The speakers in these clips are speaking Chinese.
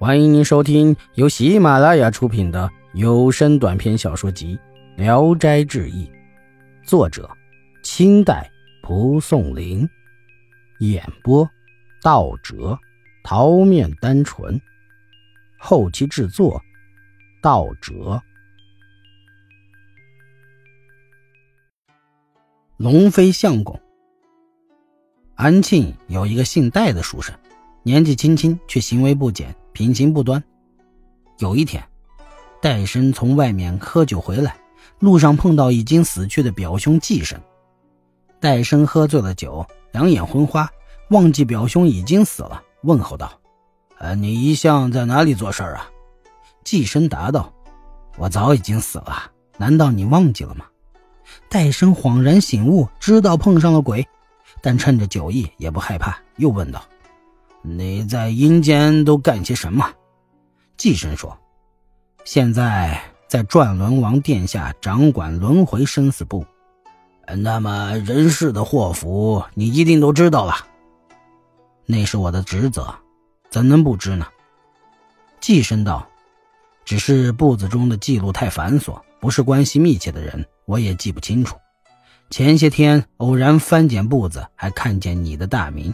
欢迎您收听由喜马拉雅出品的有声短篇小说集《聊斋志异》，作者：清代蒲松龄，演播：道哲、桃面单纯，后期制作：道哲。龙飞相公，安庆有一个姓戴的书生，年纪轻轻却行为不检。品行不端。有一天，戴生从外面喝酒回来，路上碰到已经死去的表兄季生。戴生喝醉了酒，两眼昏花，忘记表兄已经死了，问候道：“呃，你一向在哪里做事啊？”季生答道：“我早已经死了，难道你忘记了吗？”戴生恍然醒悟，知道碰上了鬼，但趁着酒意也不害怕，又问道。你在阴间都干些什么？寄生说：“现在在转轮王殿下掌管轮回生死簿。那么人世的祸福，你一定都知道了。那是我的职责，怎能不知呢？”寄生道：“只是簿子中的记录太繁琐，不是关系密切的人，我也记不清楚。前些天偶然翻检簿子，还看见你的大名。”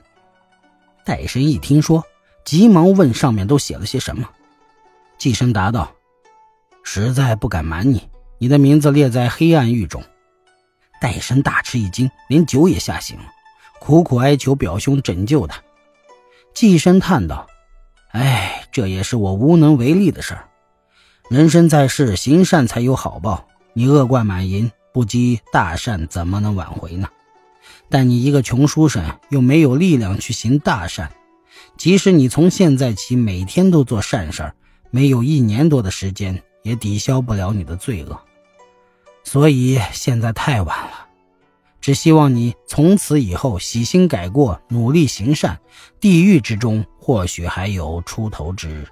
戴生一听说，急忙问上面都写了些什么。季生答道：“实在不敢瞒你，你的名字列在黑暗狱中。”戴生大吃一惊，连酒也吓醒了，苦苦哀求表兄拯救他。季生叹道：“哎，这也是我无能为力的事儿。人生在世，行善才有好报。你恶贯满盈，不积大善，怎么能挽回呢？”但你一个穷书生，又没有力量去行大善，即使你从现在起每天都做善事儿，没有一年多的时间，也抵消不了你的罪恶。所以现在太晚了，只希望你从此以后洗心改过，努力行善，地狱之中或许还有出头之日。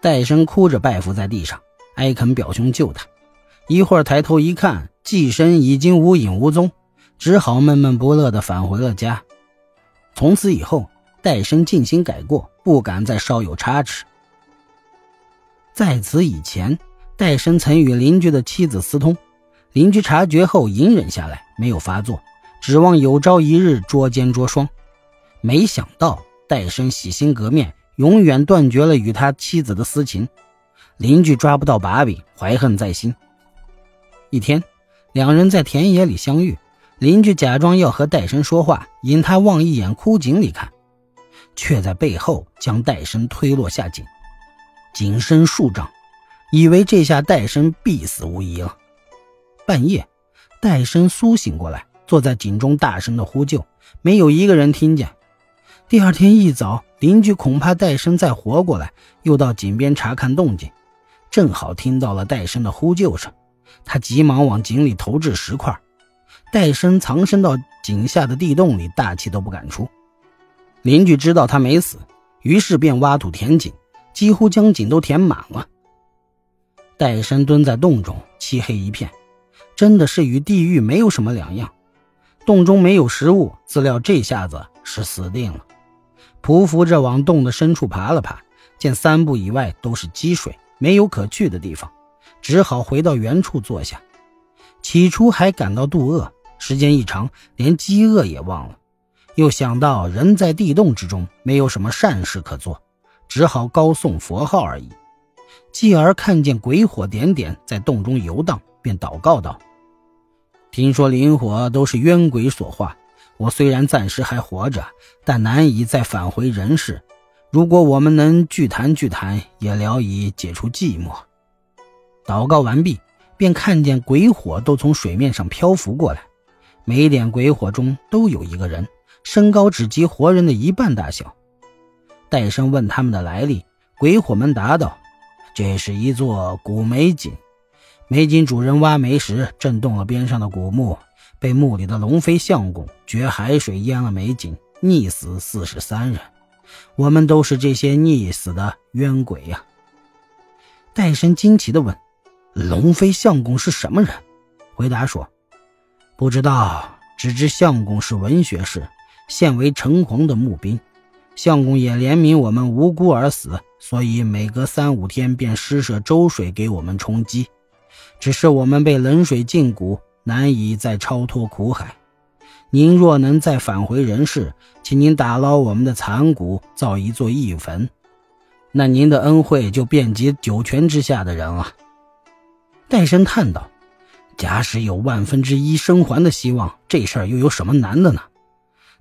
戴生哭着拜伏在地上，哀恳表兄救他。一会儿抬头一看，寄身已经无影无踪。只好闷闷不乐地返回了家。从此以后，戴生静心改过，不敢再稍有差池。在此以前，戴生曾与邻居的妻子私通，邻居察觉后隐忍下来，没有发作，指望有朝一日捉奸捉双。没想到戴生洗心革面，永远断绝了与他妻子的私情。邻居抓不到把柄，怀恨在心。一天，两人在田野里相遇。邻居假装要和戴生说话，引他望一眼枯井里看，却在背后将戴生推落下井，井深数丈，以为这下戴生必死无疑了。半夜，戴生苏醒过来，坐在井中大声的呼救，没有一个人听见。第二天一早，邻居恐怕戴生再活过来，又到井边查看动静，正好听到了戴生的呼救声，他急忙往井里投掷石块。戴生藏身到井下的地洞里，大气都不敢出。邻居知道他没死，于是便挖土填井，几乎将井都填满了。戴生蹲在洞中，漆黑一片，真的是与地狱没有什么两样。洞中没有食物，自料这下子是死定了。匍匐着往洞的深处爬了爬，见三步以外都是积水，没有可去的地方，只好回到原处坐下。起初还感到肚饿。时间一长，连饥饿也忘了，又想到人在地洞之中，没有什么善事可做，只好高诵佛号而已。继而看见鬼火点点在洞中游荡，便祷告道：“听说灵火都是冤鬼所化，我虽然暂时还活着，但难以再返回人世。如果我们能聚谈聚谈，也聊以解除寂寞。”祷告完毕，便看见鬼火都从水面上漂浮过来。每点鬼火中都有一个人，身高只及活人的一半大小。戴生问他们的来历，鬼火们答道：“这是一座古煤井，煤井主人挖煤时震动了边上的古墓，被墓里的龙飞相公掘海水淹了煤井，溺死四十三人。我们都是这些溺死的冤鬼呀。”戴生惊奇地问：“龙飞相公是什么人？”回答说。不知道，只知相公是文学士，现为城隍的募兵。相公也怜悯我们无辜而死，所以每隔三五天便施舍粥水给我们充饥。只是我们被冷水浸骨，难以再超脱苦海。您若能再返回人世，请您打捞我们的残骨，造一座义坟，那您的恩惠就遍及九泉之下的人了。戴生叹道：“假使有万分之一生还的希望，这事儿又有什么难的呢？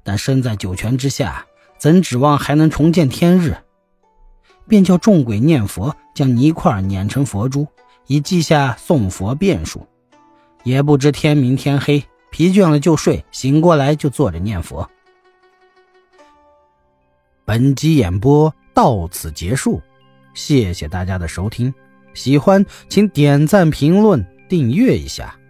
但身在九泉之下，怎指望还能重见天日？”便叫众鬼念佛，将泥块碾成佛珠，以记下送佛遍数。也不知天明天黑。疲倦了就睡，醒过来就坐着念佛。本集演播到此结束，谢谢大家的收听，喜欢请点赞、评论、订阅一下。